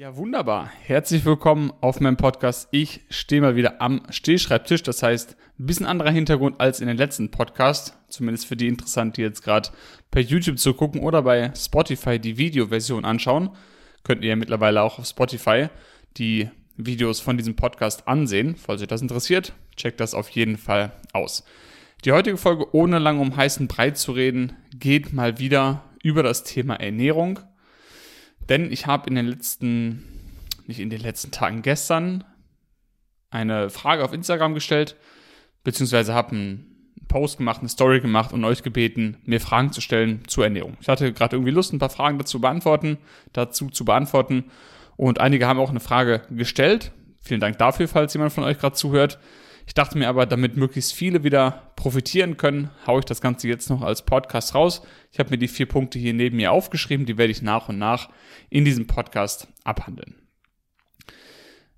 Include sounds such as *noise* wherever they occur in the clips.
Ja, wunderbar. Herzlich willkommen auf meinem Podcast. Ich stehe mal wieder am Stehschreibtisch. Das heißt, ein bisschen anderer Hintergrund als in den letzten Podcast. Zumindest für die interessant, die jetzt gerade per YouTube zu gucken oder bei Spotify die Videoversion anschauen. Könnt ihr ja mittlerweile auch auf Spotify die Videos von diesem Podcast ansehen. Falls euch das interessiert, checkt das auf jeden Fall aus. Die heutige Folge, ohne lang um heißen Brei zu reden, geht mal wieder über das Thema Ernährung denn ich habe in den letzten, nicht in den letzten Tagen, gestern eine Frage auf Instagram gestellt, beziehungsweise habe einen Post gemacht, eine Story gemacht und euch gebeten, mir Fragen zu stellen zur Ernährung. Ich hatte gerade irgendwie Lust, ein paar Fragen dazu beantworten, dazu zu beantworten. Und einige haben auch eine Frage gestellt. Vielen Dank dafür, falls jemand von euch gerade zuhört. Ich dachte mir aber, damit möglichst viele wieder profitieren können, haue ich das Ganze jetzt noch als Podcast raus. Ich habe mir die vier Punkte hier neben mir aufgeschrieben, die werde ich nach und nach in diesem Podcast abhandeln.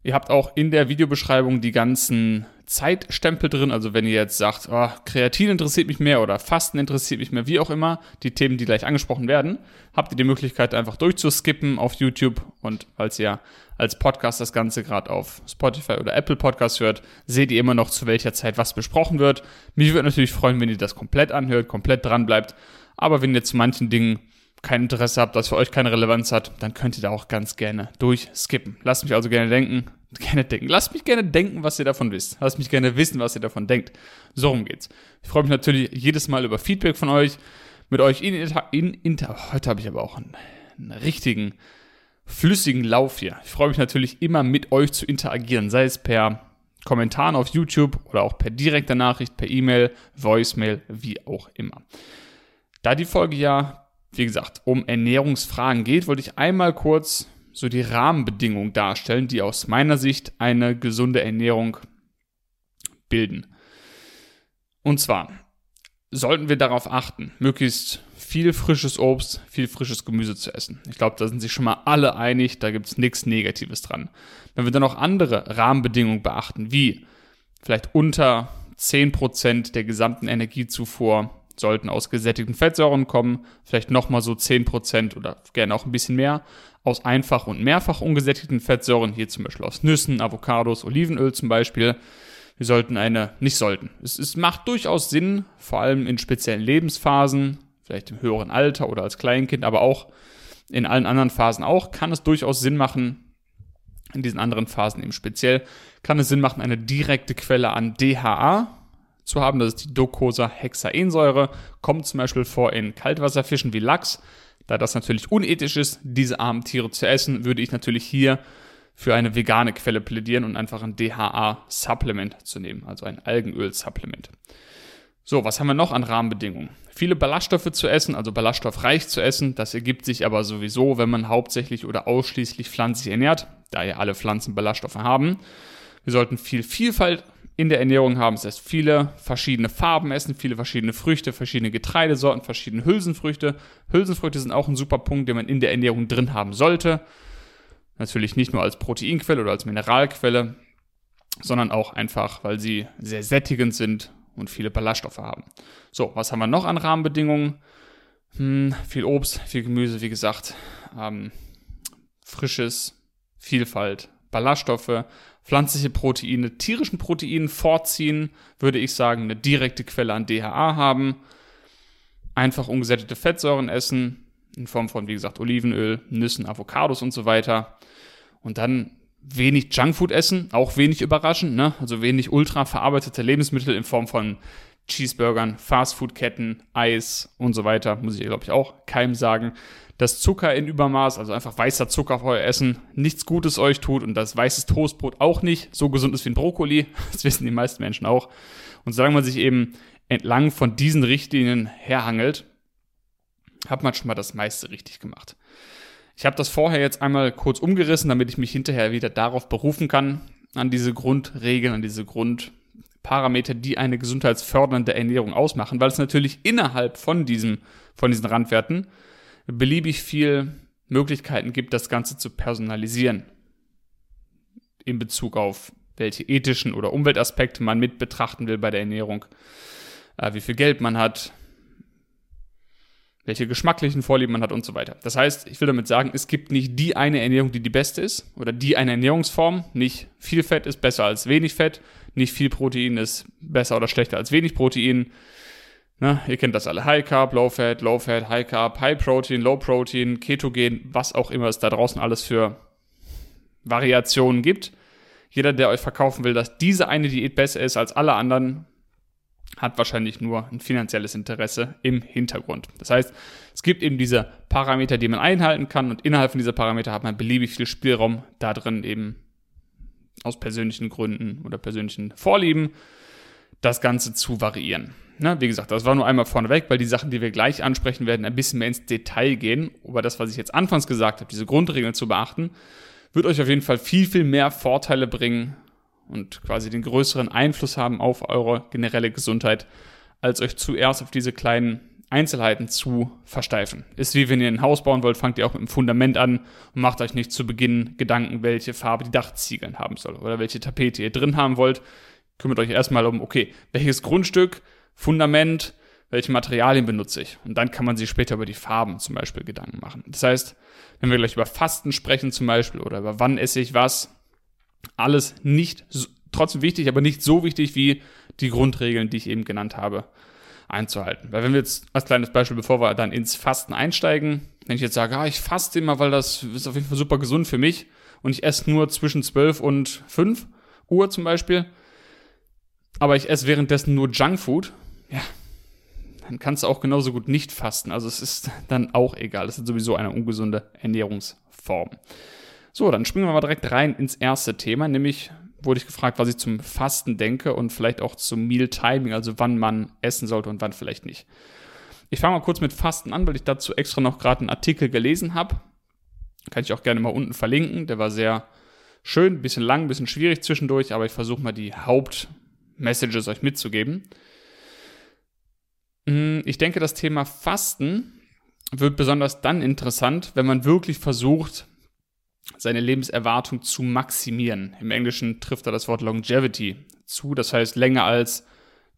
Ihr habt auch in der Videobeschreibung die ganzen Zeitstempel drin. Also wenn ihr jetzt sagt, oh, Kreatin interessiert mich mehr oder Fasten interessiert mich mehr, wie auch immer, die Themen, die gleich angesprochen werden, habt ihr die Möglichkeit einfach durchzuskippen auf YouTube. Und falls ihr als Podcast das Ganze gerade auf Spotify oder Apple Podcast hört, seht ihr immer noch, zu welcher Zeit was besprochen wird. Mich würde natürlich freuen, wenn ihr das komplett anhört, komplett dran bleibt. Aber wenn ihr zu manchen Dingen kein Interesse habt, das für euch keine Relevanz hat, dann könnt ihr da auch ganz gerne durchskippen. Lasst mich also gerne denken, *laughs* gerne denken. Lasst mich gerne denken, was ihr davon wisst. Lasst mich gerne wissen, was ihr davon denkt. So rum geht's. Ich freue mich natürlich jedes Mal über Feedback von euch, mit euch in, in, in heute habe ich aber auch einen, einen richtigen flüssigen Lauf hier. Ich freue mich natürlich immer mit euch zu interagieren, sei es per Kommentaren auf YouTube oder auch per direkter Nachricht, per E-Mail, Voicemail, wie auch immer. Da die Folge ja wie gesagt, um Ernährungsfragen geht, wollte ich einmal kurz so die Rahmenbedingungen darstellen, die aus meiner Sicht eine gesunde Ernährung bilden. Und zwar sollten wir darauf achten, möglichst viel frisches Obst, viel frisches Gemüse zu essen. Ich glaube, da sind sich schon mal alle einig, da gibt es nichts Negatives dran. Wenn wir dann auch andere Rahmenbedingungen beachten, wie vielleicht unter 10% der gesamten Energiezufuhr sollten aus gesättigten Fettsäuren kommen, vielleicht nochmal so 10% oder gerne auch ein bisschen mehr aus einfach und mehrfach ungesättigten Fettsäuren, hier zum Beispiel aus Nüssen, Avocados, Olivenöl zum Beispiel. Wir sollten eine, nicht sollten, es, es macht durchaus Sinn, vor allem in speziellen Lebensphasen, vielleicht im höheren Alter oder als Kleinkind, aber auch in allen anderen Phasen auch, kann es durchaus Sinn machen, in diesen anderen Phasen eben speziell, kann es Sinn machen, eine direkte Quelle an DHA, zu haben. Das ist die Docosahexaensäure. Kommt zum Beispiel vor in Kaltwasserfischen wie Lachs. Da das natürlich unethisch ist, diese armen Tiere zu essen, würde ich natürlich hier für eine vegane Quelle plädieren und einfach ein DHA-Supplement zu nehmen, also ein Algenöl-Supplement. So, was haben wir noch an Rahmenbedingungen? Viele Ballaststoffe zu essen, also ballaststoffreich zu essen. Das ergibt sich aber sowieso, wenn man hauptsächlich oder ausschließlich pflanzlich ernährt, da ja alle Pflanzen Ballaststoffe haben. Wir sollten viel Vielfalt in der Ernährung haben. Das heißt, viele verschiedene Farben essen, viele verschiedene Früchte, verschiedene Getreidesorten, verschiedene Hülsenfrüchte. Hülsenfrüchte sind auch ein super Punkt, den man in der Ernährung drin haben sollte. Natürlich nicht nur als Proteinquelle oder als Mineralquelle, sondern auch einfach, weil sie sehr sättigend sind und viele Ballaststoffe haben. So, was haben wir noch an Rahmenbedingungen? Hm, viel Obst, viel Gemüse, wie gesagt, ähm, frisches, Vielfalt, Ballaststoffe, pflanzliche Proteine, tierischen Proteinen vorziehen, würde ich sagen, eine direkte Quelle an DHA haben, einfach ungesättigte Fettsäuren essen, in Form von, wie gesagt, Olivenöl, Nüssen, Avocados und so weiter. Und dann wenig Junkfood essen, auch wenig überraschend, ne? also wenig ultra verarbeitete Lebensmittel in Form von Cheeseburgern, Fastfood-Ketten, Eis und so weiter, muss ich glaube ich auch keinem sagen dass Zucker in Übermaß, also einfach weißer Zucker auf euer Essen, nichts Gutes euch tut und dass weißes Toastbrot auch nicht so gesund ist wie ein Brokkoli. *laughs* Das wissen die meisten Menschen auch. Und solange man sich eben entlang von diesen Richtlinien herhangelt, hat man schon mal das meiste richtig gemacht. Ich habe das vorher jetzt einmal kurz umgerissen, damit ich mich hinterher wieder darauf berufen kann, an diese Grundregeln, an diese Grundparameter, die eine gesundheitsfördernde Ernährung ausmachen, weil es natürlich innerhalb von diesem, von diesen Randwerten beliebig viel Möglichkeiten gibt, das Ganze zu personalisieren. In Bezug auf welche ethischen oder Umweltaspekte man mit betrachten will bei der Ernährung, äh, wie viel Geld man hat, welche geschmacklichen Vorlieben man hat und so weiter. Das heißt, ich will damit sagen, es gibt nicht die eine Ernährung, die die beste ist oder die eine Ernährungsform. Nicht viel Fett ist besser als wenig Fett, nicht viel Protein ist besser oder schlechter als wenig Protein. Na, ihr kennt das alle. High Carb, Low Fat, Low Fat, High Carb, High Protein, Low Protein, Ketogen, was auch immer es da draußen alles für Variationen gibt. Jeder, der euch verkaufen will, dass diese eine Diät besser ist als alle anderen, hat wahrscheinlich nur ein finanzielles Interesse im Hintergrund. Das heißt, es gibt eben diese Parameter, die man einhalten kann und innerhalb von dieser Parameter hat man beliebig viel Spielraum, da drin eben aus persönlichen Gründen oder persönlichen Vorlieben das Ganze zu variieren. Na, wie gesagt, das war nur einmal vorneweg, weil die Sachen, die wir gleich ansprechen werden, ein bisschen mehr ins Detail gehen. Aber das, was ich jetzt anfangs gesagt habe, diese Grundregeln zu beachten, wird euch auf jeden Fall viel, viel mehr Vorteile bringen, und quasi den größeren Einfluss haben auf eure generelle Gesundheit, als euch zuerst auf diese kleinen Einzelheiten zu versteifen. Ist wie wenn ihr ein Haus bauen wollt, fangt ihr auch mit dem Fundament an und macht euch nicht zu Beginn Gedanken, welche Farbe die Dachziegeln haben soll oder welche Tapete ihr drin haben wollt. Kümmert euch erstmal um, okay, welches Grundstück, Fundament, welche Materialien benutze ich? Und dann kann man sich später über die Farben zum Beispiel Gedanken machen. Das heißt, wenn wir gleich über Fasten sprechen zum Beispiel oder über wann esse ich was, alles nicht, trotzdem wichtig, aber nicht so wichtig wie die Grundregeln, die ich eben genannt habe, einzuhalten. Weil wenn wir jetzt als kleines Beispiel, bevor wir dann ins Fasten einsteigen, wenn ich jetzt sage, ah, ich faste immer, weil das ist auf jeden Fall super gesund für mich und ich esse nur zwischen 12 und 5 Uhr zum Beispiel, aber ich esse währenddessen nur Junkfood, ja, dann kannst du auch genauso gut nicht fasten. Also es ist dann auch egal. Es ist sowieso eine ungesunde Ernährungsform. So, dann springen wir mal direkt rein ins erste Thema, nämlich wurde ich gefragt, was ich zum Fasten denke und vielleicht auch zum Meal Timing, also wann man essen sollte und wann vielleicht nicht. Ich fange mal kurz mit Fasten an, weil ich dazu extra noch gerade einen Artikel gelesen habe. Kann ich auch gerne mal unten verlinken. Der war sehr schön, bisschen lang, bisschen schwierig zwischendurch, aber ich versuche mal die Hauptmessages euch mitzugeben. Hm, ich denke, das Thema Fasten wird besonders dann interessant, wenn man wirklich versucht, seine Lebenserwartung zu maximieren. Im Englischen trifft er das Wort Longevity zu, das heißt länger als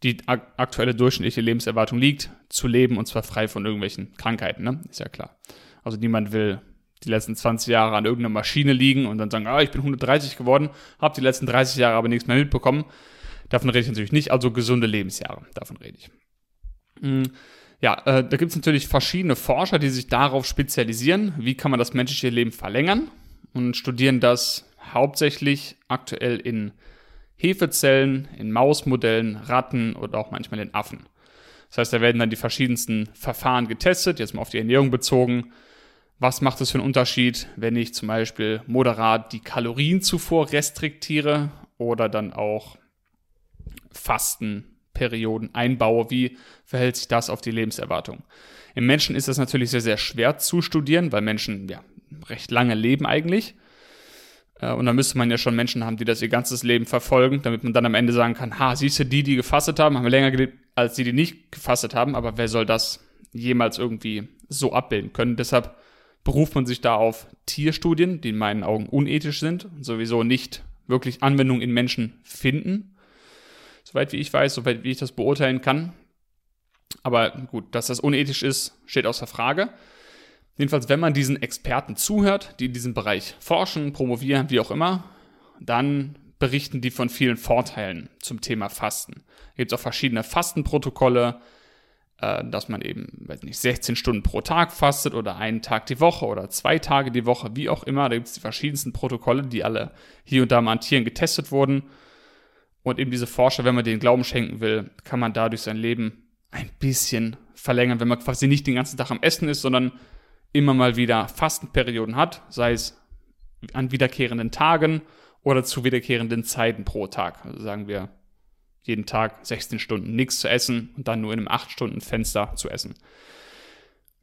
die aktuelle durchschnittliche Lebenserwartung liegt, zu leben und zwar frei von irgendwelchen Krankheiten, ne? Ist ja klar. Also niemand will die letzten 20 Jahre an irgendeiner Maschine liegen und dann sagen, ah, ich bin 130 geworden, habe die letzten 30 Jahre aber nichts mehr mitbekommen. Davon rede ich natürlich nicht, also gesunde Lebensjahre, davon rede ich. Mhm. Ja, äh, da gibt es natürlich verschiedene Forscher, die sich darauf spezialisieren, wie kann man das menschliche Leben verlängern und studieren das hauptsächlich aktuell in Hefezellen, in Mausmodellen, Ratten oder auch manchmal in Affen. Das heißt, da werden dann die verschiedensten Verfahren getestet, jetzt mal auf die Ernährung bezogen. Was macht es für einen Unterschied, wenn ich zum Beispiel moderat die Kalorienzufuhr restriktiere oder dann auch Fastenperioden einbaue? Wie verhält sich das auf die Lebenserwartung? Im Menschen ist das natürlich sehr, sehr schwer zu studieren, weil Menschen ja recht lange leben eigentlich. Äh, und da müsste man ja schon Menschen haben, die das ihr ganzes Leben verfolgen, damit man dann am Ende sagen kann, ha, siehst du, die, die gefastet haben, haben länger gelebt als die, die nicht gefastet haben, aber wer soll das jemals irgendwie so abbilden können? Deshalb beruft man sich da auf Tierstudien, die in meinen Augen unethisch sind und sowieso nicht wirklich Anwendung in Menschen finden. Soweit wie ich weiß, soweit wie ich das beurteilen kann. Aber gut, dass das unethisch ist, steht außer Frage. Jedenfalls, wenn man diesen Experten zuhört, die in diesem Bereich forschen, promovieren, wie auch immer, dann berichten die von vielen Vorteilen zum Thema Fasten. Da gibt es auch verschiedene Fastenprotokolle, äh, dass man eben, weiß nicht, 16 Stunden pro Tag fastet oder einen Tag die Woche oder zwei Tage die Woche, wie auch immer. Da gibt es die verschiedensten Protokolle, die alle hier und da mal an Tieren getestet wurden. Und eben diese Forscher, wenn man denen Glauben schenken will, kann man dadurch sein Leben ein bisschen verlängern, wenn man quasi nicht den ganzen Tag am Essen ist, sondern immer mal wieder Fastenperioden hat, sei es an wiederkehrenden Tagen oder zu wiederkehrenden Zeiten pro Tag. Also sagen wir jeden Tag 16 Stunden nichts zu essen und dann nur in einem 8-Stunden-Fenster zu essen.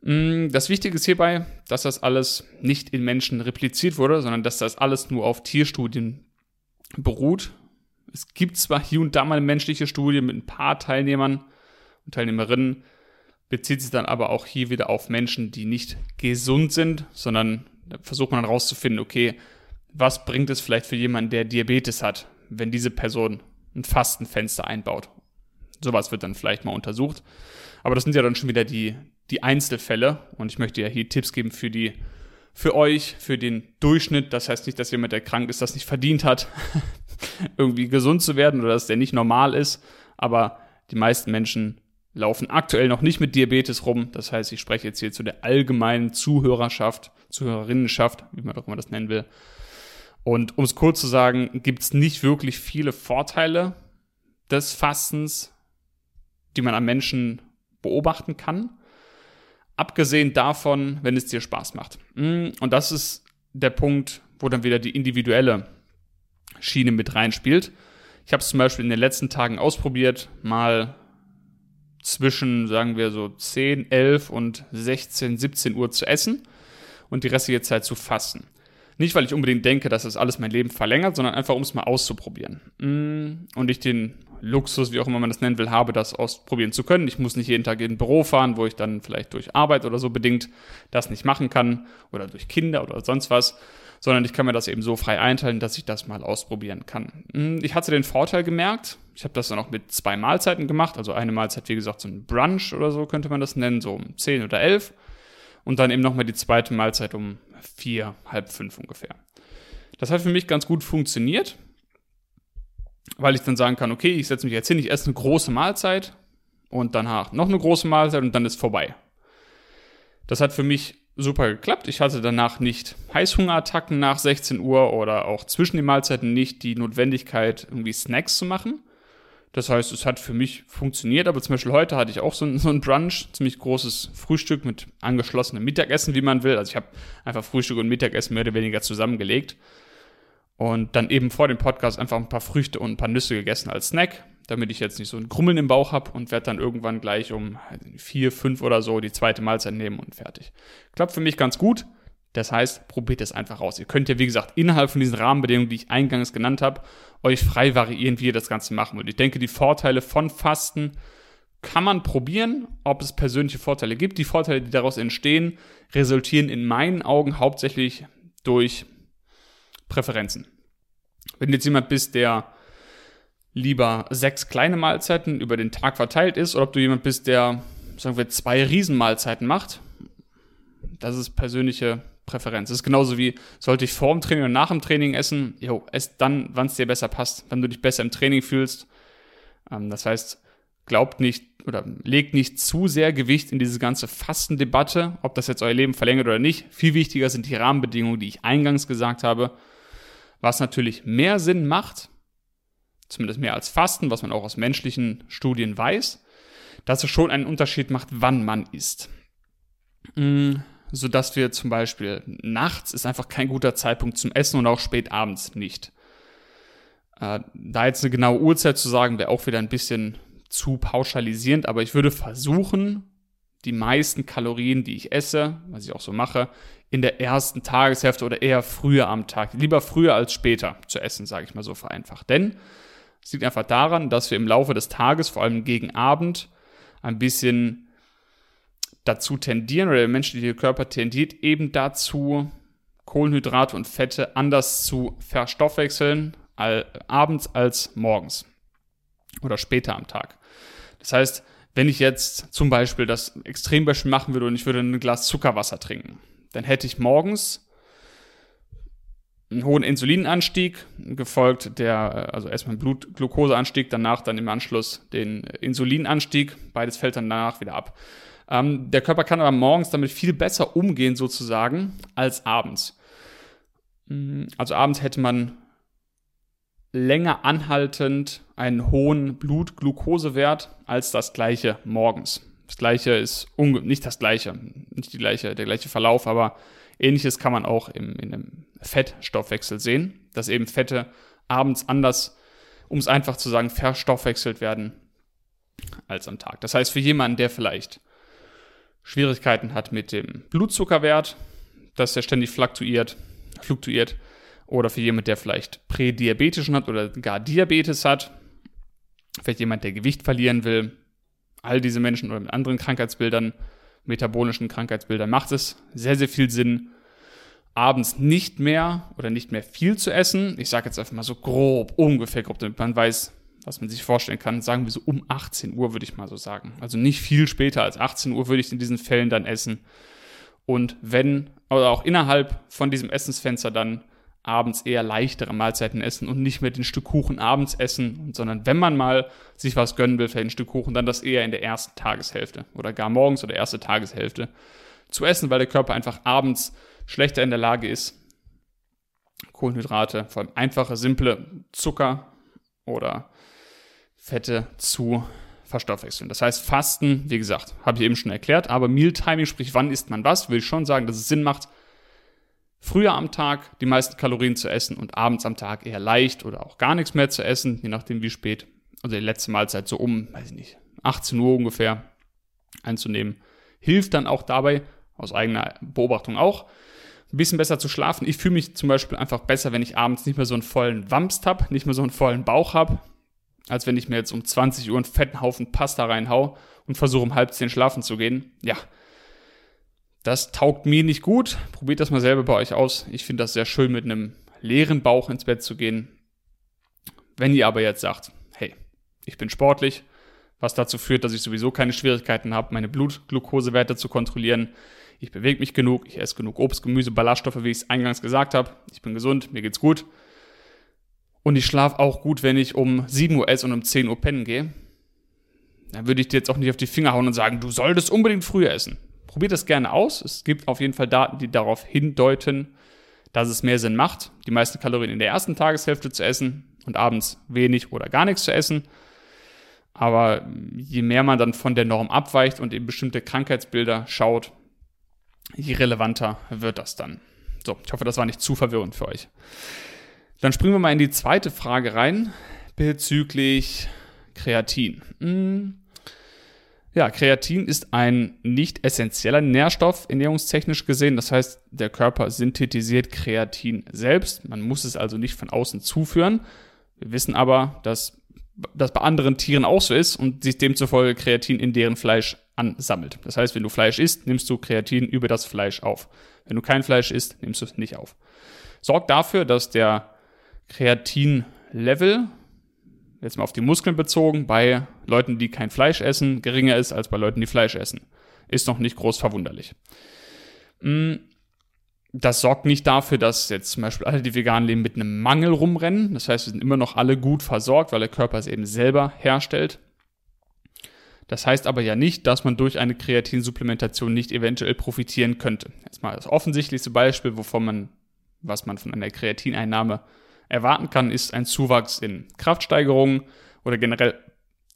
Mm, das Wichtige ist hierbei, dass das alles nicht in Menschen repliziert wurde, sondern dass das alles nur auf Tierstudien beruht. Es gibt zwar hier und da mal eine menschliche Studie mit ein paar Teilnehmern und Teilnehmerinnen, bezieht sich dann aber auch hier wieder auf Menschen, die nicht gesund sind, sondern da versucht man dann rauszufinden, okay, was bringt es vielleicht für jemanden, der Diabetes hat, wenn diese Person ein Fastenfenster einbaut. Sowas wird dann vielleicht mal untersucht. Aber das sind ja dann schon wieder die, die Einzelfälle. Und ich möchte ja hier Tipps geben für die, für euch, für den Durchschnitt. Das heißt nicht, dass jemand, der krank ist, das nicht verdient hat, *laughs* irgendwie gesund zu werden oder dass der nicht normal ist. Aber die meisten Menschen laufen aktuell noch nicht mit Diabetes rum. Das heißt, ich spreche jetzt hier zu der allgemeinen Zuhörerschaft, Zuhörerinnenschaft, wie man auch immer das nennen will. Und um es kurz zu sagen, gibt es nicht wirklich viele Vorteile des Fastens, die man am Menschen beobachten kann. Abgesehen davon, wenn es dir Spaß macht. Mm, und das ist der Punkt, wo dann wieder die individuelle Schiene mit reinspielt. Ich habe es zum Beispiel in den letzten Tagen ausprobiert, mal zwischen, sagen wir so 10, 11 und 16, 17 Uhr zu essen und die restliche Zeit zu fasten. Nicht, weil ich unbedingt denke, dass das alles mein Leben verlängert, sondern einfach, um es mal auszuprobieren. Mm, und ich den Luxus, wie auch immer man das nennen will, habe, das ausprobieren zu können. Ich muss nicht jeden Tag in ein Büro fahren, wo ich dann vielleicht durch Arbeit oder so bedingt das nicht machen kann oder durch Kinder oder sonst was, sondern ich kann mir das eben so frei einteilen, dass ich das mal ausprobieren kann. Mm, ich hatte den Vorteil gemerkt, ich habe das dann auch mit zwei Mahlzeiten gemacht, also eine Mahlzeit, wie gesagt, so ein Brunch oder so könnte man das nennen, so um 10 oder 11 und dann eben nochmal die zweite Mahlzeit um vier, halb fünf ungefähr. Das hat für mich ganz gut funktioniert, weil ich dann sagen kann, okay, ich setze mich jetzt hin, ich esse eine große Mahlzeit und danach noch eine große Mahlzeit und dann ist vorbei. Das hat für mich super geklappt. Ich hatte danach nicht Heißhungerattacken nach 16 Uhr oder auch zwischen den Mahlzeiten nicht die Notwendigkeit, irgendwie Snacks zu machen. Das heißt, es hat für mich funktioniert, aber zum Beispiel heute hatte ich auch so ein, so ein Brunch, ziemlich großes Frühstück mit angeschlossenem Mittagessen, wie man will. Also ich habe einfach Frühstück und Mittagessen mehr oder weniger zusammengelegt. Und dann eben vor dem Podcast einfach ein paar Früchte und ein paar Nüsse gegessen als Snack, damit ich jetzt nicht so ein Grummeln im Bauch habe und werde dann irgendwann gleich um vier, fünf oder so die zweite Mahlzeit nehmen und fertig. Klappt für mich ganz gut. Das heißt, probiert es einfach aus. Ihr könnt ja, wie gesagt, innerhalb von diesen Rahmenbedingungen, die ich eingangs genannt habe, euch frei variieren, wie ihr das Ganze machen wollt. Ich denke, die Vorteile von Fasten kann man probieren, ob es persönliche Vorteile gibt. Die Vorteile, die daraus entstehen, resultieren in meinen Augen hauptsächlich durch Präferenzen. Wenn du jetzt jemand bist, der lieber sechs kleine Mahlzeiten über den Tag verteilt ist, oder ob du jemand bist, der, sagen wir, zwei Riesenmahlzeiten macht, das ist persönliche Präferenz. Das ist genauso wie, sollte ich vor dem Training oder nach dem Training essen? Jo, ess dann, wann es dir besser passt, wenn du dich besser im Training fühlst. Ähm, das heißt, glaubt nicht oder legt nicht zu sehr Gewicht in diese ganze Fastendebatte, ob das jetzt euer Leben verlängert oder nicht. Viel wichtiger sind die Rahmenbedingungen, die ich eingangs gesagt habe. Was natürlich mehr Sinn macht, zumindest mehr als Fasten, was man auch aus menschlichen Studien weiß, dass es schon einen Unterschied macht, wann man isst. Mm, so dass wir zum Beispiel nachts ist einfach kein guter Zeitpunkt zum Essen und auch spät abends nicht. Äh, da jetzt eine genaue Uhrzeit zu sagen, wäre auch wieder ein bisschen zu pauschalisierend, aber ich würde versuchen, die meisten Kalorien, die ich esse, was ich auch so mache, in der ersten Tageshälfte oder eher früher am Tag, lieber früher als später zu essen, sage ich mal so vereinfacht. Denn es liegt einfach daran, dass wir im Laufe des Tages, vor allem gegen Abend, ein bisschen dazu tendieren oder der menschliche Körper tendiert eben dazu, Kohlenhydrate und Fette anders zu verstoffwechseln all, abends als morgens oder später am Tag. Das heißt, wenn ich jetzt zum Beispiel das Extrembeispiel machen würde und ich würde ein Glas Zuckerwasser trinken, dann hätte ich morgens einen hohen Insulinanstieg, gefolgt der, also erstmal Blutglukoseanstieg, danach dann im Anschluss den Insulinanstieg. Beides fällt dann danach wieder ab. Ähm, der Körper kann aber morgens damit viel besser umgehen, sozusagen, als abends. Mm, also abends hätte man länger anhaltend einen hohen Blutglukosewert als das gleiche morgens. Das gleiche ist nicht das gleiche, nicht die gleiche, der gleiche Verlauf, aber ähnliches kann man auch im, in einem Fettstoffwechsel sehen, dass eben Fette abends anders, um es einfach zu sagen, verstoffwechselt werden als am Tag. Das heißt, für jemanden, der vielleicht Schwierigkeiten hat mit dem Blutzuckerwert, dass er ständig fluktuiert, fluktuiert. Oder für jemand, der vielleicht Prädiabetischen hat oder gar Diabetes hat. Vielleicht jemand, der Gewicht verlieren will. All diese Menschen oder mit anderen Krankheitsbildern, metabolischen Krankheitsbildern macht es sehr, sehr viel Sinn, abends nicht mehr oder nicht mehr viel zu essen. Ich sage jetzt einfach mal so grob, ungefähr grob, damit man weiß, was man sich vorstellen kann, sagen wir so um 18 Uhr, würde ich mal so sagen. Also nicht viel später als 18 Uhr würde ich in diesen Fällen dann essen. Und wenn, oder auch innerhalb von diesem Essensfenster dann abends eher leichtere Mahlzeiten essen und nicht mehr den Stück Kuchen abends essen, sondern wenn man mal sich was gönnen will, vielleicht ein Stück Kuchen, dann das eher in der ersten Tageshälfte oder gar morgens oder erste Tageshälfte zu essen, weil der Körper einfach abends schlechter in der Lage ist, Kohlenhydrate, vor allem einfache, simple Zucker oder Fette zu verstoffwechseln. Das heißt, Fasten, wie gesagt, habe ich eben schon erklärt, aber Mealtiming, sprich, wann isst man was, will ich schon sagen, dass es Sinn macht, früher am Tag die meisten Kalorien zu essen und abends am Tag eher leicht oder auch gar nichts mehr zu essen, je nachdem wie spät. Also die letzte Mahlzeit so um, weiß ich nicht, 18 Uhr ungefähr einzunehmen. Hilft dann auch dabei, aus eigener Beobachtung auch, ein bisschen besser zu schlafen. Ich fühle mich zum Beispiel einfach besser, wenn ich abends nicht mehr so einen vollen Wamst habe, nicht mehr so einen vollen Bauch habe, als wenn ich mir jetzt um 20 Uhr einen fetten Haufen Pasta reinhau und versuche um halb zehn schlafen zu gehen. Ja, das taugt mir nicht gut. Probiert das mal selber bei euch aus. Ich finde das sehr schön, mit einem leeren Bauch ins Bett zu gehen. Wenn ihr aber jetzt sagt, hey, ich bin sportlich, was dazu führt, dass ich sowieso keine Schwierigkeiten habe, meine Blutglukosewerte zu kontrollieren. Ich bewege mich genug, ich esse genug Obst, Gemüse, Ballaststoffe, wie ich es eingangs gesagt habe. Ich bin gesund, mir geht's gut. Und ich schlafe auch gut, wenn ich um 7 Uhr esse und um 10 Uhr pennen gehe. Dann würde ich dir jetzt auch nicht auf die Finger hauen und sagen, du solltest unbedingt früher essen. Probiert das gerne aus. Es gibt auf jeden Fall Daten, die darauf hindeuten, dass es mehr Sinn macht, die meisten Kalorien in der ersten Tageshälfte zu essen und abends wenig oder gar nichts zu essen. Aber je mehr man dann von der Norm abweicht und eben bestimmte Krankheitsbilder schaut, je relevanter wird das dann. So, ich hoffe, das war nicht zu verwirrend für euch. Dann springen wir mal in die zweite Frage rein bezüglich Kreatin. Hm. Ja, Kreatin ist ein nicht essentieller Nährstoff ernährungstechnisch gesehen. Das heißt, der Körper synthetisiert Kreatin selbst. Man muss es also nicht von außen zuführen. Wir wissen aber, dass das bei anderen Tieren auch so ist und sich demzufolge Kreatin in deren Fleisch ansammelt. Das heißt, wenn du Fleisch isst, nimmst du Kreatin über das Fleisch auf. Wenn du kein Fleisch isst, nimmst du es nicht auf. Sorgt dafür, dass der Kreatin-Level jetzt mal auf die Muskeln bezogen, bei Leuten, die kein Fleisch essen, geringer ist als bei Leuten, die Fleisch essen. Ist noch nicht groß verwunderlich. Mm, das sorgt nicht dafür, dass jetzt zum Beispiel alle, die vegan leben, mit einem Mangel rumrennen. Das heißt, wir sind immer noch alle gut versorgt, weil der Körper es eben selber herstellt. Das heißt aber ja nicht, dass man durch eine Kreatinsupplementation nicht eventuell profitieren könnte. Jetzt mal das offensichtlichste Beispiel, wovon man, was man von einer Kreatineinnahme erwarten kann, ist ein Zuwachs in Kraftsteigerungen oder generell,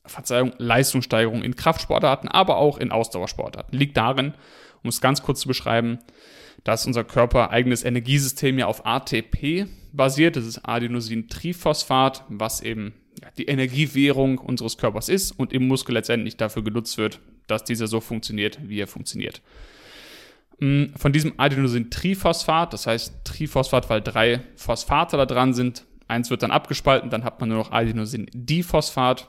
Verzeihung, Leistungssteigerung in Kraftsportarten, aber auch in Ausdauersportarten. Liegt darin, um es ganz kurz zu beschreiben, dass unser Körper eigenes Energiesystem ja auf ATP basiert. Das ist Adenosintriphosphat, was eben die Energiewährung unseres Körpers ist und im Muskel letztendlich dafür genutzt wird, dass dieser so funktioniert, wie er funktioniert. Mm, von diesem Adenosintriphosphat, das heißt Triphosphat, weil drei Phosphate da dran sind. Eins wird dann abgespalten, dann hat man nur noch Adenosindiphosphat.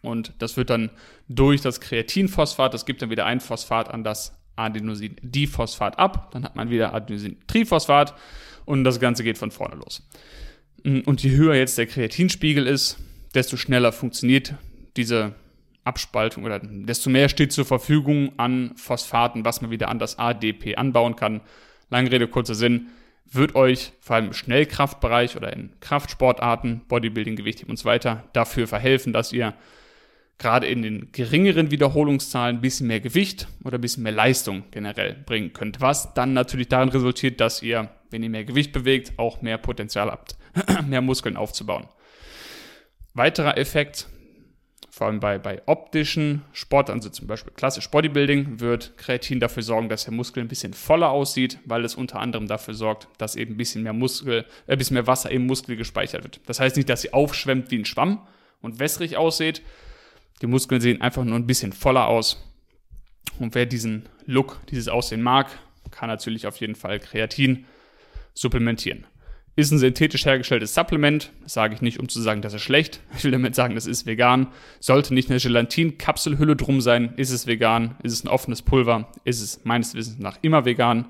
Und das wird dann durch das Kreatinphosphat, das gibt dann wieder ein Phosphat an das Adenosindiphosphat ab. Dann hat man wieder Adenosintriphosphat und das Ganze geht von vorne los. Mm, und je höher jetzt der Kreatinspiegel ist, desto schneller funktioniert diese Abspaltung oder desto mehr steht zur Verfügung an Phosphaten, was man wieder an das ADP anbauen kann. Lange Rede, kurzer Sinn, wird euch vor allem im Schnellkraftbereich oder in Kraftsportarten, Bodybuilding, Gewichtheben und so weiter dafür verhelfen, dass ihr gerade in den geringeren Wiederholungszahlen ein bisschen mehr Gewicht oder ein bisschen mehr Leistung generell bringen könnt, was dann natürlich darin resultiert, dass ihr, wenn ihr mehr Gewicht bewegt, auch mehr Potenzial habt, *clears throat* mehr Muskeln aufzubauen. Weiterer Effekt, vor allem bei, bei optischen Sportarten, also zum Beispiel klassisch Bodybuilding, wird Kreatin dafür sorgen, dass der Muskel ein bisschen voller aussieht, weil es unter anderem dafür sorgt, dass eben ein bisschen mehr Muskel, äh, ein bisschen mehr Wasser im Muskel gespeichert wird. Das heißt nicht, dass sie aufschwemmt wie ein Schwamm und wässrig aussieht. Die Muskeln sehen einfach nur ein bisschen voller aus. Und wer diesen Look, dieses Aussehen mag, kann natürlich auf jeden Fall Kreatin supplementieren. Ist ein synthetisch hergestelltes Supplement. Das sage ich nicht, um zu sagen, das ist schlecht. Ich will damit sagen, das ist vegan. Sollte nicht eine Gelatin-Kapselhülle drum sein, ist es vegan. Ist es ein offenes Pulver, ist es meines Wissens nach immer vegan.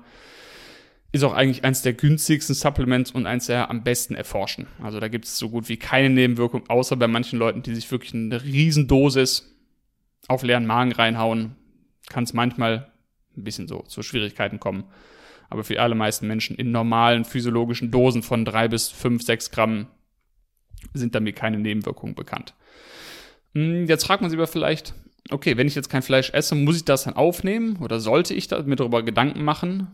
ist auch eigentlich eins der günstigsten Supplements und eins der am besten erforschen. Also da gibt es so gut wie keine Nebenwirkung, außer bei manchen Leuten, die sich wirklich eine Riesendosis auf leeren Magen reinhauen, kann es manchmal ein bisschen so zu Schwierigkeiten kommen. Aber für die allermeisten Menschen in normalen physiologischen Dosen von drei bis fünf, sechs Gramm sind damit keine Nebenwirkungen bekannt. Hm, jetzt fragt man sich aber vielleicht, okay, wenn ich jetzt kein Fleisch esse, muss ich das dann aufnehmen oder sollte ich mir darüber Gedanken machen?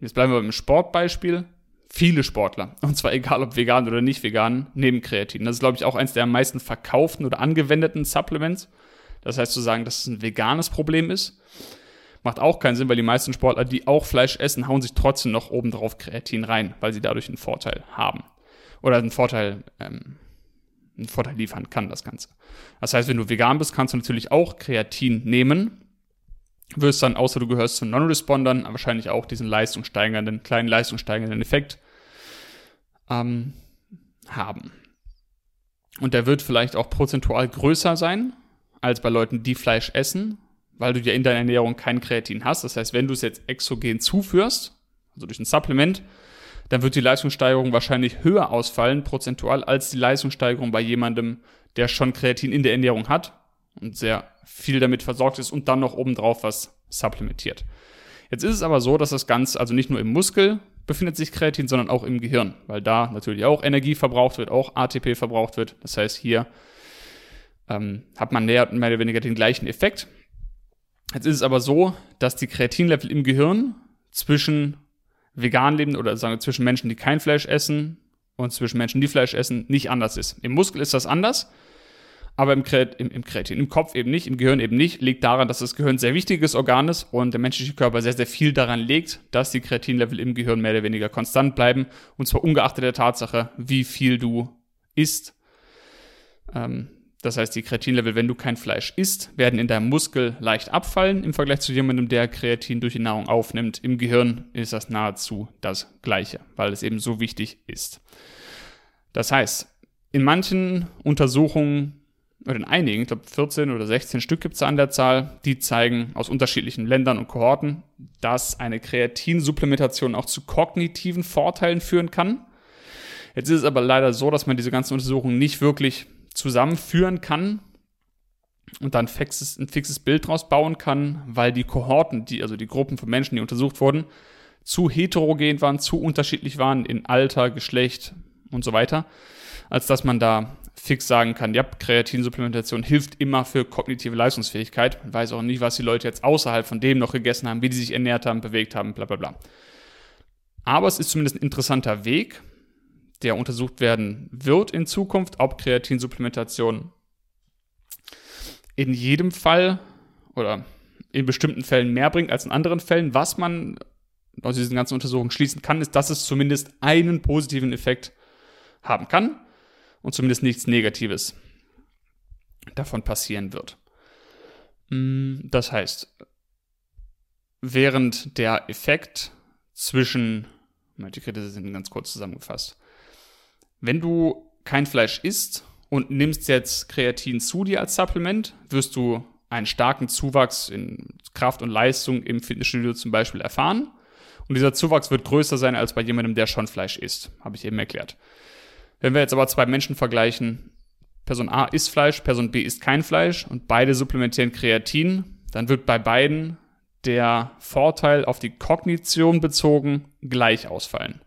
Jetzt bleiben wir beim Sportbeispiel. Viele Sportler, *laughs* und zwar egal ob vegan oder nicht vegan, nehmen Kreatin. Das ist, glaube ich, auch eins der am meisten verkauften oder angewendeten Supplements. Das heißt zu sagen, dass es ein veganes Problem ist, macht auch keinen Sinn, weil die meisten Sportler, die auch Fleisch essen, hauen sich trotzdem noch obendrauf Kreatin rein, weil sie dadurch einen Vorteil haben. Oder einen Vorteil, ähm, einen Vorteil liefern kann, das Ganze. Das heißt, wenn du vegan bist, kannst du natürlich auch Kreatin nehmen, wirst dann, außer du gehörst zu Non-Respondern, wahrscheinlich auch diesen leistungssteigernden, kleinen leistungssteigernden Effekt ähm, haben. Und der wird vielleicht auch prozentual größer sein als bei Leuten, die Fleisch essen, weil du ja in deiner Ernährung kein Kreatin hast. Das heißt, wenn du es jetzt exogen zuführst, also durch ein Supplement, dann wird die Leistungssteigerung wahrscheinlich höher ausfallen, prozentual, als die Leistungssteigerung bei jemandem, der schon Kreatin in der Ernährung hat und sehr viel damit versorgt ist und dann noch obendrauf was supplementiert. Jetzt ist es aber so, dass das Ganze, also nicht nur im Muskel befindet sich Kreatin, sondern auch im Gehirn, weil da natürlich auch Energie verbraucht wird, auch ATP verbraucht wird. Das heißt, hier ähm, hat man mehr, mehr oder weniger den gleichen Effekt. Jetzt ist es aber so, dass die Kreatinlevel im Gehirn zwischen vegan leben oder sagen wir zwischen Menschen, die kein Fleisch essen und zwischen Menschen, die Fleisch essen, nicht anders ist. Im Muskel ist das anders aber im, Kret, im, im Kreatin, im Kopf eben nicht, im Gehirn eben nicht, liegt daran, dass das Gehirn ein sehr wichtiges Organ ist und der menschliche Körper sehr, sehr viel daran legt, dass die Kreatinlevel im Gehirn mehr oder weniger konstant bleiben und zwar ungeachtet der Tatsache, wie viel du isst. Ähm, das heißt, die Kreatinlevel, wenn du kein Fleisch isst, werden in deinem Muskel leicht abfallen im Vergleich zu jemandem, der Kreatin durch die Nahrung aufnimmt. Im Gehirn ist das nahezu das Gleiche, weil es eben so wichtig ist. Das heißt, in manchen Untersuchungen oder in einigen, ich glaube 14 oder 16 Stück gibt es an der Zahl, die zeigen aus unterschiedlichen Ländern und Kohorten, dass eine Kreatinsupplementation auch zu kognitiven Vorteilen führen kann. Jetzt ist es aber leider so, dass man diese ganzen Untersuchungen nicht wirklich zusammenführen kann und dann fixes, ein fixes Bild draus bauen kann, weil die Kohorten, die, also die Gruppen von Menschen, die untersucht wurden, zu heterogen waren, zu unterschiedlich waren in Alter, Geschlecht und so weiter, als dass man da fix sagen kann, ja, Kreatinsupplementation hilft immer für kognitive Leistungsfähigkeit. Man weiß auch nicht, was die Leute jetzt außerhalb von dem noch gegessen haben, wie die sich ernährt haben, bewegt haben, bla bla bla. Aber es ist zumindest ein interessanter Weg, der untersucht werden wird in Zukunft, ob Kreatinsupplementation in jedem Fall oder in bestimmten Fällen mehr bringt als in anderen Fällen. Was man aus diesen ganzen Untersuchungen schließen kann, ist, dass es zumindest einen positiven Effekt haben kann und zumindest nichts Negatives davon passieren wird. Mm, das heißt, während der Effekt zwischen, die Kredite sind ganz kurz zusammengefasst, wenn du kein Fleisch isst und nimmst jetzt Kreatin zu dir als Supplement, wirst du einen starken Zuwachs in Kraft und Leistung im Fitnessstudio zum Beispiel erfahren. Und dieser Zuwachs wird größer sein als bei jemandem, der schon Fleisch isst, habe ich eben erklärt. Wenn wir jetzt aber zwei Menschen vergleichen, Person A isst Fleisch, Person B isst kein Fleisch und beide supplementieren Kreatin, dann wird bei beiden der Vorteil auf die Kognition bezogen gleich ausfallen.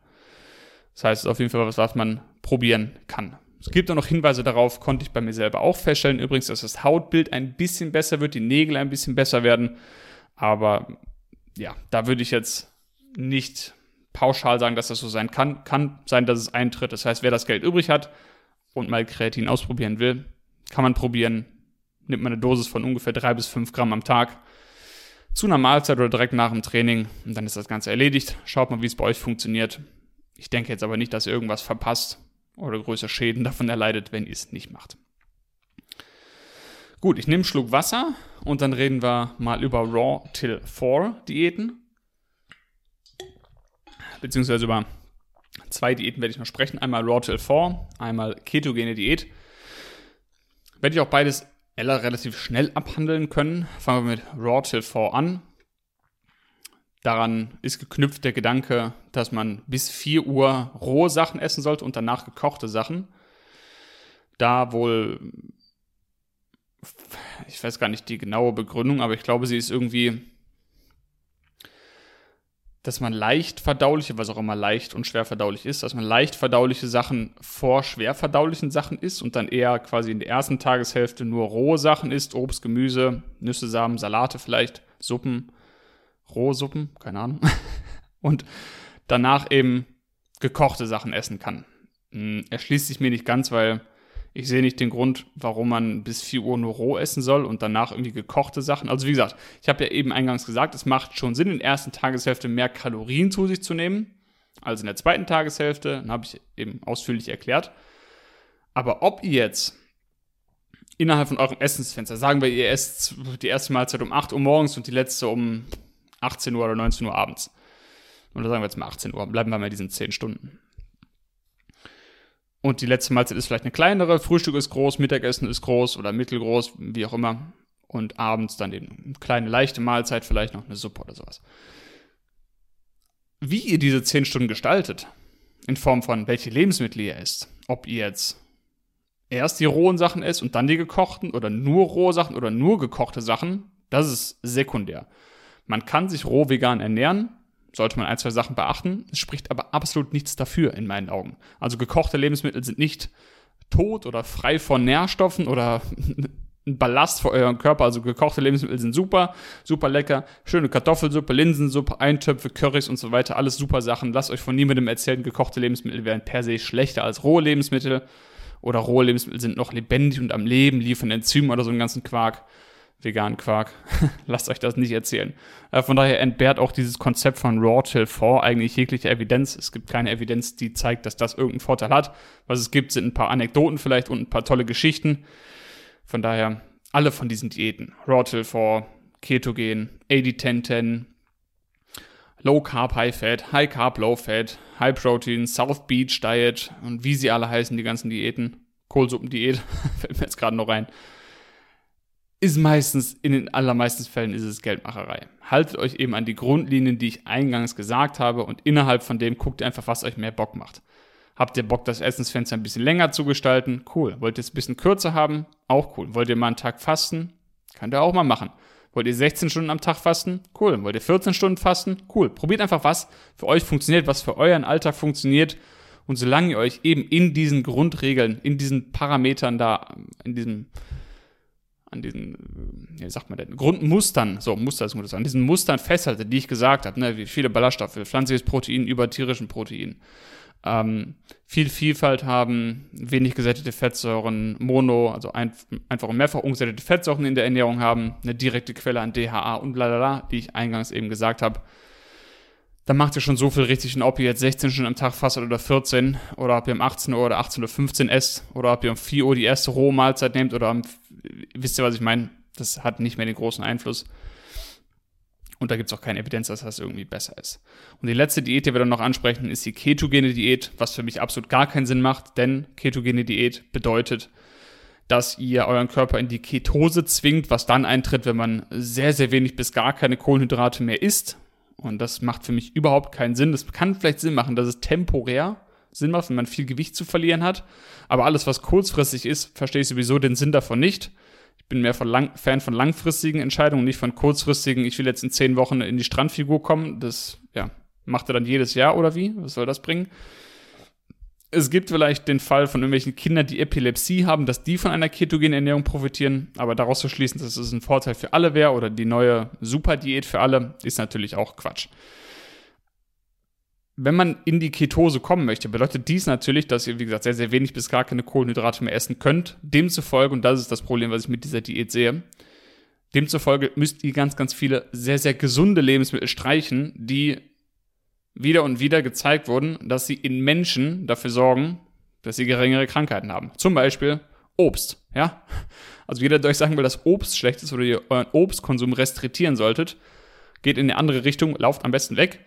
Das heißt, es ist auf jeden Fall was, was man probieren kann. Es gibt auch noch Hinweise darauf, konnte ich bei mir selber auch feststellen. Übrigens, dass das Hautbild ein bisschen besser wird, die Nägel ein bisschen besser werden. Aber ja, da würde ich jetzt nicht pauschal sagen, dass das so sein kann. Kann sein, dass es eintritt. Das heißt, wer das Geld übrig hat und mal Kreatin ausprobieren will, kann man probieren. Nimmt man eine Dosis von ungefähr drei bis fünf Gramm am Tag zu einer Mahlzeit oder direkt nach dem Training und dann ist das Ganze erledigt. Schaut mal, wie es bei euch funktioniert. Ich denke jetzt aber nicht, dass ihr irgendwas verpasst oder größere Schäden davon erleidet, wenn ihr es nicht macht. Gut, ich nehme einen Schluck Wasser und dann reden wir mal über Raw Till 4 Diäten beziehungsweise über zwei Diäten werde ich noch sprechen. Einmal Raw Till 4, einmal ketogene Diät. Werde ich auch beides relativ schnell abhandeln können. Fangen wir mit Raw Till 4 an. Daran ist geknüpft der Gedanke, dass man bis 4 Uhr rohe Sachen essen sollte und danach gekochte Sachen. Da wohl, ich weiß gar nicht die genaue Begründung, aber ich glaube, sie ist irgendwie dass man leicht verdauliche, was auch immer leicht und schwer verdaulich ist, dass man leicht verdauliche Sachen vor schwer verdaulichen Sachen isst und dann eher quasi in der ersten Tageshälfte nur rohe Sachen isst, Obst, Gemüse, Nüsse, Samen, Salate vielleicht, Suppen, rohe Suppen, keine Ahnung. *laughs* und danach eben gekochte Sachen essen kann. Hm, erschließt sich mir nicht ganz, weil ich sehe nicht den Grund, warum man bis 4 Uhr nur roh essen soll und danach irgendwie gekochte Sachen. Also wie gesagt, ich habe ja eben eingangs gesagt, es macht schon Sinn, in der ersten Tageshälfte mehr Kalorien zu sich zu nehmen als in der zweiten Tageshälfte. Dann habe ich eben ausführlich erklärt. Aber ob ihr jetzt innerhalb von eurem Essensfenster, sagen wir, ihr esst die erste Mahlzeit um 8 Uhr morgens und die letzte um 18 Uhr oder 19 Uhr abends. Oder sagen wir jetzt mal 18 Uhr, bleiben wir mal diesen 10 Stunden. Und die letzte Mahlzeit ist vielleicht eine kleinere. Frühstück ist groß, Mittagessen ist groß oder mittelgroß, wie auch immer. Und abends dann eine kleine, leichte Mahlzeit, vielleicht noch eine Suppe oder sowas. Wie ihr diese 10 Stunden gestaltet, in Form von welche Lebensmittel ihr esst, ob ihr jetzt erst die rohen Sachen esst und dann die gekochten oder nur rohe Sachen oder nur gekochte Sachen, das ist sekundär. Man kann sich roh vegan ernähren, sollte man ein, zwei Sachen beachten. Es spricht aber absolut nichts dafür in meinen Augen. Also gekochte Lebensmittel sind nicht tot oder frei von Nährstoffen oder *laughs* ein Ballast für euren Körper. Also gekochte Lebensmittel sind super, super lecker. Schöne Kartoffelsuppe, Linsensuppe, Eintöpfe, Currys und so weiter. Alles super Sachen. Lasst euch von niemandem erzählen, gekochte Lebensmittel wären per se schlechter als rohe Lebensmittel. Oder rohe Lebensmittel sind noch lebendig und am Leben, liefern Enzyme oder so einen ganzen Quark veganen Quark. *laughs* Lasst euch das nicht erzählen. Äh, von daher entbehrt auch dieses Konzept von Raw Till 4 eigentlich jegliche Evidenz. Es gibt keine Evidenz, die zeigt, dass das irgendeinen Vorteil hat. Was es gibt, sind ein paar Anekdoten vielleicht und ein paar tolle Geschichten. Von daher alle von diesen Diäten. Raw Till 4, Ketogen, 80-10-10, Low Carb, High Fat, High Carb, Low Fat, High Protein, South Beach Diet und wie sie alle heißen, die ganzen Diäten. Kohlsuppendiät, *laughs* fällt mir jetzt gerade noch rein ist meistens, in den allermeisten Fällen ist es Geldmacherei. Haltet euch eben an die Grundlinien, die ich eingangs gesagt habe und innerhalb von dem guckt ihr einfach, was euch mehr Bock macht. Habt ihr Bock, das Essensfenster ein bisschen länger zu gestalten? Cool. Wollt ihr es ein bisschen kürzer haben? Auch cool. Wollt ihr mal einen Tag fasten? Könnt ihr auch mal machen. Wollt ihr 16 Stunden am Tag fasten? Cool. Wollt ihr 14 Stunden fasten? Cool. Probiert einfach, was für euch funktioniert, was für euren Alltag funktioniert. Und solange ihr euch eben in diesen Grundregeln, in diesen Parametern da, in diesem an diesen, äh, wie sagt man denn, Grundmustern, so Muster ist gut, an diesen Mustern festhalte, die ich gesagt habe, ne, wie viele Ballaststoffe, pflanzliches Protein über tierischen Protein, ähm, viel Vielfalt haben, wenig gesättigte Fettsäuren, Mono, also ein, einfach und mehrfach ungesättigte Fettsäuren in der Ernährung haben, eine direkte Quelle an DHA und bla, die ich eingangs eben gesagt habe dann macht ihr schon so viel richtig. Und ob ihr jetzt 16 Stunden am Tag fastet oder 14, oder ob ihr um 18 Uhr oder 18 Uhr 15 esst, oder ob ihr um 4 Uhr die erste rohe Mahlzeit nehmt, oder um, wisst ihr, was ich meine? Das hat nicht mehr den großen Einfluss. Und da gibt es auch keine Evidenz, dass das irgendwie besser ist. Und die letzte Diät, die wir dann noch ansprechen, ist die ketogene Diät, was für mich absolut gar keinen Sinn macht, denn ketogene Diät bedeutet, dass ihr euren Körper in die Ketose zwingt, was dann eintritt, wenn man sehr, sehr wenig bis gar keine Kohlenhydrate mehr isst und das macht für mich überhaupt keinen Sinn. Das kann vielleicht Sinn machen, dass es temporär Sinn macht, wenn man viel Gewicht zu verlieren hat. Aber alles, was kurzfristig ist, verstehe ich sowieso den Sinn davon nicht. Ich bin mehr von lang, Fan von langfristigen Entscheidungen, nicht von kurzfristigen, ich will jetzt in zehn Wochen in die Strandfigur kommen. Das, ja, macht er dann jedes Jahr oder wie? Was soll das bringen? Es gibt vielleicht den Fall von irgendwelchen Kindern, die Epilepsie haben, dass die von einer ketogenen Ernährung profitieren, aber daraus zu schließen, dass es ein Vorteil für alle wäre oder die neue Superdiät für alle, ist natürlich auch Quatsch. Wenn man in die Ketose kommen möchte, bedeutet dies natürlich, dass ihr, wie gesagt, sehr, sehr wenig bis gar keine Kohlenhydrate mehr essen könnt. Demzufolge, und das ist das Problem, was ich mit dieser Diät sehe, demzufolge müsst ihr ganz, ganz viele sehr, sehr gesunde Lebensmittel streichen, die wieder und wieder gezeigt wurden, dass sie in Menschen dafür sorgen, dass sie geringere Krankheiten haben. Zum Beispiel Obst, ja. Also jeder, der euch sagen will, dass Obst schlecht ist oder ihr euren Obstkonsum restriktieren solltet, geht in eine andere Richtung, lauft am besten weg.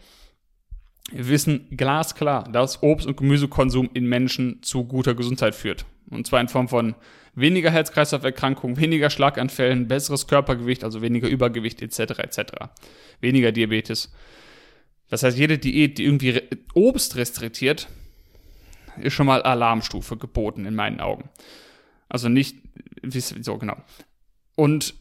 Wir wissen glasklar, dass Obst- und Gemüsekonsum in Menschen zu guter Gesundheit führt. Und zwar in Form von weniger Herz-Kreislauf-Erkrankungen, weniger Schlaganfällen, besseres Körpergewicht, also weniger Übergewicht etc. etc. Weniger Diabetes. Das heißt, jede Diät, die irgendwie Obst restriktiert, ist schon mal Alarmstufe geboten in meinen Augen. Also nicht, so genau. Und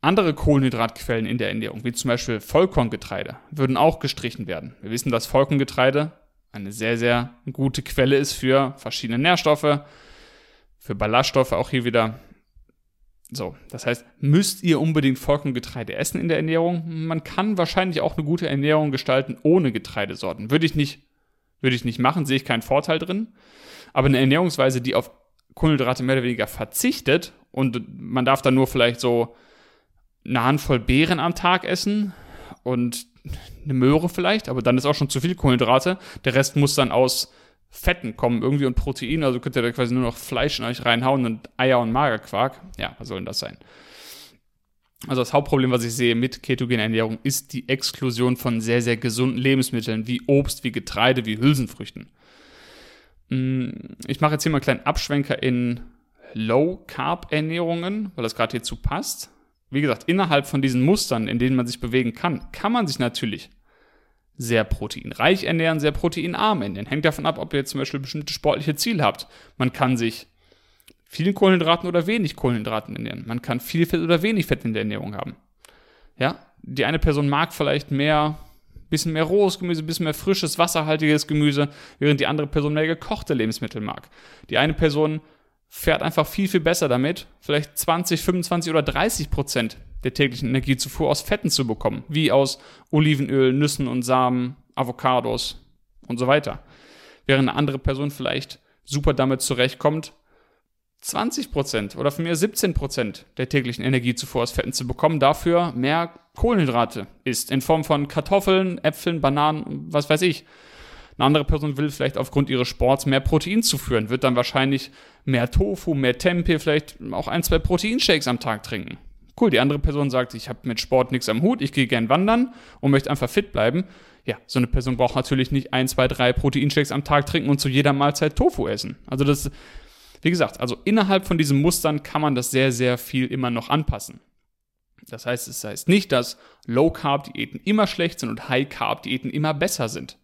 andere Kohlenhydratquellen in der Ernährung, wie zum Beispiel Vollkorngetreide, würden auch gestrichen werden. Wir wissen, dass Vollkorngetreide eine sehr, sehr gute Quelle ist für verschiedene Nährstoffe, für Ballaststoffe auch hier wieder. So, das heißt, müsst ihr unbedingt Vollkorngetreide essen in der Ernährung? Man kann wahrscheinlich auch eine gute Ernährung gestalten ohne Getreidesorten. Würde ich nicht, würde ich nicht machen, sehe ich keinen Vorteil drin. Aber eine Ernährungsweise, die auf Kohlenhydrate mehr oder weniger verzichtet und man darf dann nur vielleicht so eine Handvoll Beeren am Tag essen und eine Möhre vielleicht, aber dann ist auch schon zu viel Kohlenhydrate. Der Rest muss dann aus Fetten kommen irgendwie und Protein, also könnt ihr da quasi nur noch Fleisch in euch reinhauen und Eier und Magerquark. Ja, was soll denn das sein? Also das Hauptproblem, was ich sehe mit ketogener Ernährung, ist die Exklusion von sehr, sehr gesunden Lebensmitteln wie Obst, wie Getreide, wie Hülsenfrüchten. Mm, ich mache jetzt hier mal einen kleinen Abschwenker in Low-Carb-Ernährungen, weil das gerade hierzu passt wie gesagt, innerhalb von diesen Mustern, in denen man sich bewegen kann, kann man sich natürlich sehr proteinreich ernähren, sehr proteinarm ernähren. Hängt davon ab, ob ihr zum Beispiel bestimmte sportliche Ziele habt. Man kann sich vielen Kohlenhydraten oder wenig Kohlenhydraten ernähren. Man kann viel Fett oder wenig Fett in der Ernährung haben. Ja, die eine Person mag vielleicht mehr, bisschen mehr rohes Gemüse, bisschen mehr frisches, wasserhaltiges Gemüse, während die andere Person mehr gekochte Lebensmittel mag. Die eine Person fährt einfach viel, viel besser damit, vielleicht 20, 25 oder 30 Prozent der täglichen Energiezufuhr aus Fetten zu bekommen, wie aus Olivenöl, Nüssen und Samen, Avocados und so weiter. Während eine andere Person vielleicht super damit zurechtkommt, 20 Prozent oder von mir 17 Prozent der täglichen Energiezufuhr aus Fetten zu bekommen, dafür mehr Kohlenhydrate isst, in Form von Kartoffeln, Äpfeln, Bananen, was weiß ich. Eine andere Person will vielleicht aufgrund ihres Sports mehr Protein zuführen, wird dann wahrscheinlich mehr Tofu, mehr Tempeh, vielleicht auch ein, zwei Proteinshakes am Tag trinken. Cool, die andere Person sagt, ich habe mit Sport nichts am Hut, ich gehe gern wandern und möchte einfach fit bleiben. Ja, so eine Person braucht natürlich nicht ein, zwei, drei Proteinshakes am Tag trinken und zu jeder Mahlzeit Tofu essen. Also das, wie gesagt, also innerhalb von diesen Mustern kann man das sehr, sehr viel immer noch anpassen. Das heißt, es heißt nicht, dass Low-Carb-Diäten immer schlecht sind und High-Carb-Diäten immer besser sind.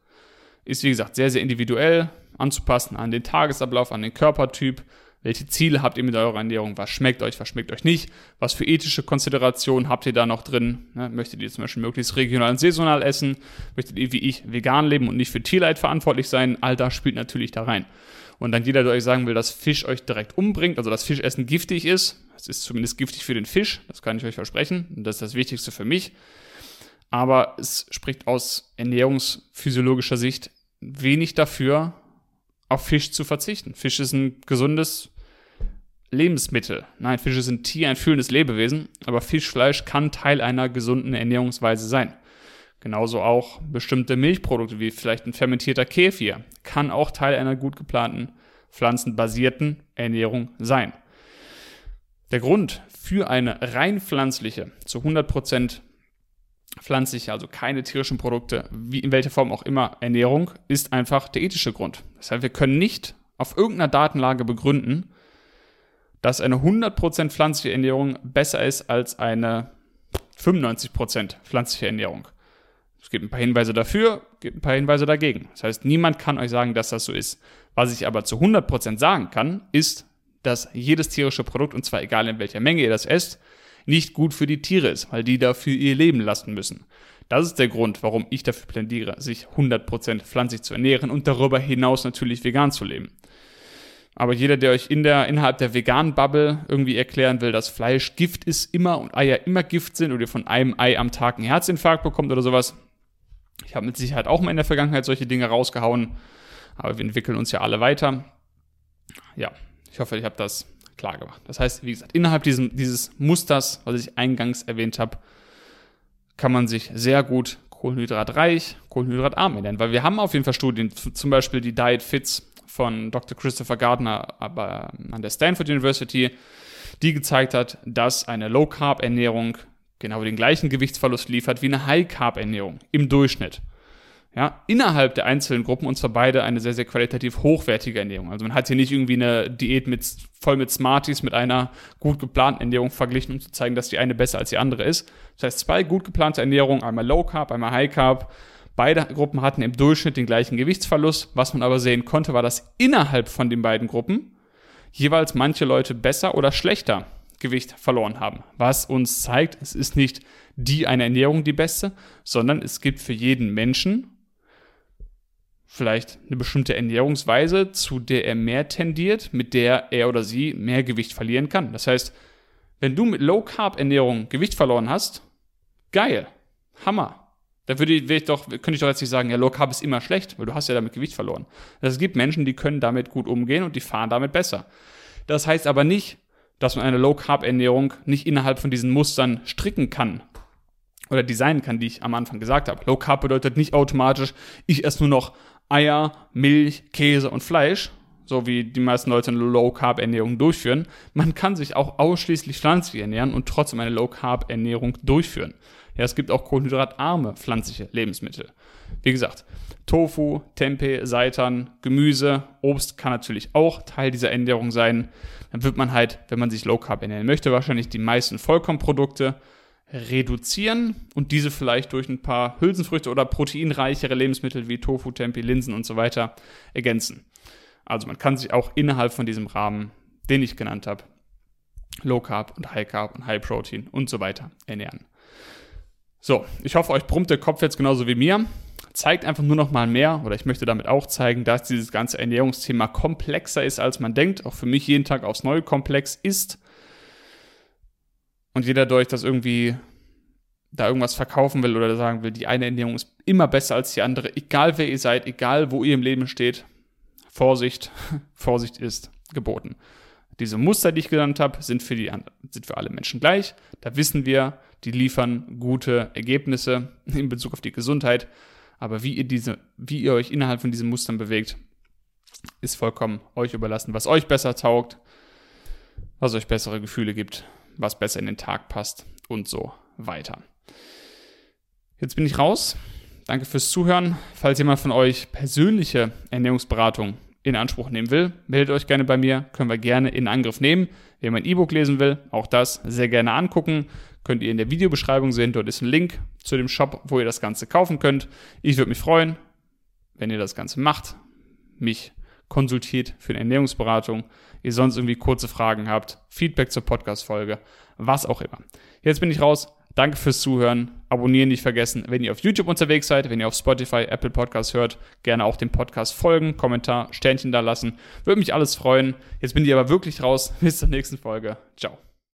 Ist wie gesagt sehr, sehr individuell anzupassen an den Tagesablauf, an den Körpertyp. Welche Ziele habt ihr mit eurer Ernährung? Was schmeckt euch, was schmeckt euch nicht? Was für ethische Konsiderationen habt ihr da noch drin? Ne? Möchtet ihr zum Beispiel möglichst regional und saisonal essen? Möchtet ihr wie ich vegan leben und nicht für Tierleid verantwortlich sein? All das spielt natürlich da rein. Und dann jeder, der euch sagen will, dass Fisch euch direkt umbringt, also dass Fischessen giftig ist, es ist zumindest giftig für den Fisch, das kann ich euch versprechen. Und das ist das Wichtigste für mich. Aber es spricht aus ernährungsphysiologischer Sicht wenig dafür, auf Fisch zu verzichten. Fisch ist ein gesundes Lebensmittel. Nein, Fische sind Tier, ein fühlendes Lebewesen, aber Fischfleisch kann Teil einer gesunden Ernährungsweise sein. Genauso auch bestimmte Milchprodukte, wie vielleicht ein fermentierter Kefir, kann auch Teil einer gut geplanten, pflanzenbasierten Ernährung sein. Der Grund für eine rein pflanzliche, zu 100% pflanzliche, also keine tierischen Produkte, wie in welcher Form auch immer, Ernährung, ist einfach der ethische Grund. Das heißt, wir können nicht auf irgendeiner Datenlage begründen, dass eine 100% pflanzliche Ernährung besser ist als eine 95% pflanzliche Ernährung. Es gibt ein paar Hinweise dafür, gibt ein paar Hinweise dagegen. Das heißt, niemand kann euch sagen, dass das so ist. Was ich aber zu 100% sagen kann, ist, dass jedes tierische Produkt, und zwar egal in welcher Menge ihr das esst, nicht gut für die Tiere ist, weil die dafür ihr Leben lassen müssen. Das ist der Grund, warum ich dafür plädiere, sich 100% pflanzlich zu ernähren und darüber hinaus natürlich vegan zu leben. Aber jeder, der euch in der, innerhalb der veganen Bubble irgendwie erklären will, dass Fleisch Gift ist immer und Eier immer Gift sind oder ihr von einem Ei am Tag einen Herzinfarkt bekommt oder sowas. Ich habe mit Sicherheit auch mal in der Vergangenheit solche Dinge rausgehauen, aber wir entwickeln uns ja alle weiter. Ja, ich hoffe, ich habe das klar gemacht. Das heißt, wie gesagt, innerhalb diesem, dieses Musters, was ich eingangs erwähnt habe, kann man sich sehr gut kohlenhydratreich, kohlenhydratarm ernähren, weil wir haben auf jeden Fall Studien, zum Beispiel die Diet Fits von Dr. Christopher Gardner aber an der Stanford University, die gezeigt hat, dass eine Low Carb Ernährung genau den gleichen Gewichtsverlust liefert wie eine High Carb Ernährung im Durchschnitt ja, innerhalb der einzelnen Gruppen und zwar beide eine sehr, sehr qualitativ hochwertige Ernährung. Also man hat hier nicht irgendwie eine Diät mit, voll mit Smarties mit einer gut geplanten Ernährung verglichen, um zu zeigen, dass die eine besser als die andere ist. Das heißt, zwei gut geplante Ernährungen, einmal Low Carb, einmal High Carb, Beide Gruppen hatten im Durchschnitt den gleichen Gewichtsverlust. Was man aber sehen konnte, war, dass innerhalb von den beiden Gruppen jeweils manche Leute besser oder schlechter Gewicht verloren haben. Was uns zeigt, es ist nicht die eine Ernährung die beste, sondern es gibt für jeden Menschen vielleicht eine bestimmte Ernährungsweise, zu der er mehr tendiert, mit der er oder sie mehr Gewicht verlieren kann. Das heißt, wenn du mit Low Carb Ernährung Gewicht verloren hast, geil, Hammer. Da würde ich, doch, könnte ich doch jetzt nicht sagen, ja, Low Carb ist immer schlecht, weil du hast ja damit Gewicht verloren. Es gibt Menschen, die können damit gut umgehen und die fahren damit besser. Das heißt aber nicht, dass man eine Low Carb Ernährung nicht innerhalb von diesen Mustern stricken kann oder designen kann, die ich am Anfang gesagt habe. Low Carb bedeutet nicht automatisch, ich esse nur noch Eier, Milch, Käse und Fleisch, so wie die meisten Leute eine Low-Carb-Ernährung durchführen. Man kann sich auch ausschließlich pflanzlich ernähren und trotzdem eine Low-Carb-Ernährung durchführen. Ja, es gibt auch kohlenhydratarme pflanzliche Lebensmittel. Wie gesagt, Tofu, Tempeh, Seitan, Gemüse, Obst kann natürlich auch Teil dieser Ernährung sein. Dann wird man halt, wenn man sich Low Carb ernähren möchte, wahrscheinlich die meisten Vollkornprodukte reduzieren und diese vielleicht durch ein paar Hülsenfrüchte oder proteinreichere Lebensmittel wie Tofu, Tempeh, Linsen und so weiter ergänzen. Also man kann sich auch innerhalb von diesem Rahmen, den ich genannt habe, Low Carb und High Carb und High Protein und so weiter ernähren. So, ich hoffe, euch brummt der Kopf jetzt genauso wie mir. Zeigt einfach nur noch mal mehr, oder ich möchte damit auch zeigen, dass dieses ganze Ernährungsthema komplexer ist, als man denkt. Auch für mich jeden Tag aufs Neue komplex ist und jeder durch das irgendwie da irgendwas verkaufen will oder sagen will, die eine Ernährung ist immer besser als die andere, egal wer ihr seid, egal wo ihr im Leben steht, Vorsicht, *laughs* Vorsicht ist geboten. Diese Muster, die ich genannt habe, sind für, die, sind für alle Menschen gleich. Da wissen wir, die liefern gute Ergebnisse *laughs* in Bezug auf die Gesundheit. Aber wie ihr, diese, wie ihr euch innerhalb von diesen Mustern bewegt, ist vollkommen euch überlassen, was euch besser taugt, was euch bessere Gefühle gibt was besser in den Tag passt und so weiter. Jetzt bin ich raus. Danke fürs Zuhören. Falls jemand von euch persönliche Ernährungsberatung in Anspruch nehmen will, meldet euch gerne bei mir, können wir gerne in Angriff nehmen. Wer mein E-Book lesen will, auch das sehr gerne angucken. Könnt ihr in der Videobeschreibung sehen, dort ist ein Link zu dem Shop, wo ihr das Ganze kaufen könnt. Ich würde mich freuen, wenn ihr das Ganze macht, mich konsultiert für eine Ernährungsberatung, ihr sonst irgendwie kurze Fragen habt, Feedback zur Podcast-Folge, was auch immer. Jetzt bin ich raus. Danke fürs Zuhören. Abonnieren nicht vergessen. Wenn ihr auf YouTube unterwegs seid, wenn ihr auf Spotify, Apple Podcasts hört, gerne auch dem Podcast folgen, Kommentar, Sternchen da lassen. Würde mich alles freuen. Jetzt bin ich aber wirklich raus. *laughs* Bis zur nächsten Folge. Ciao.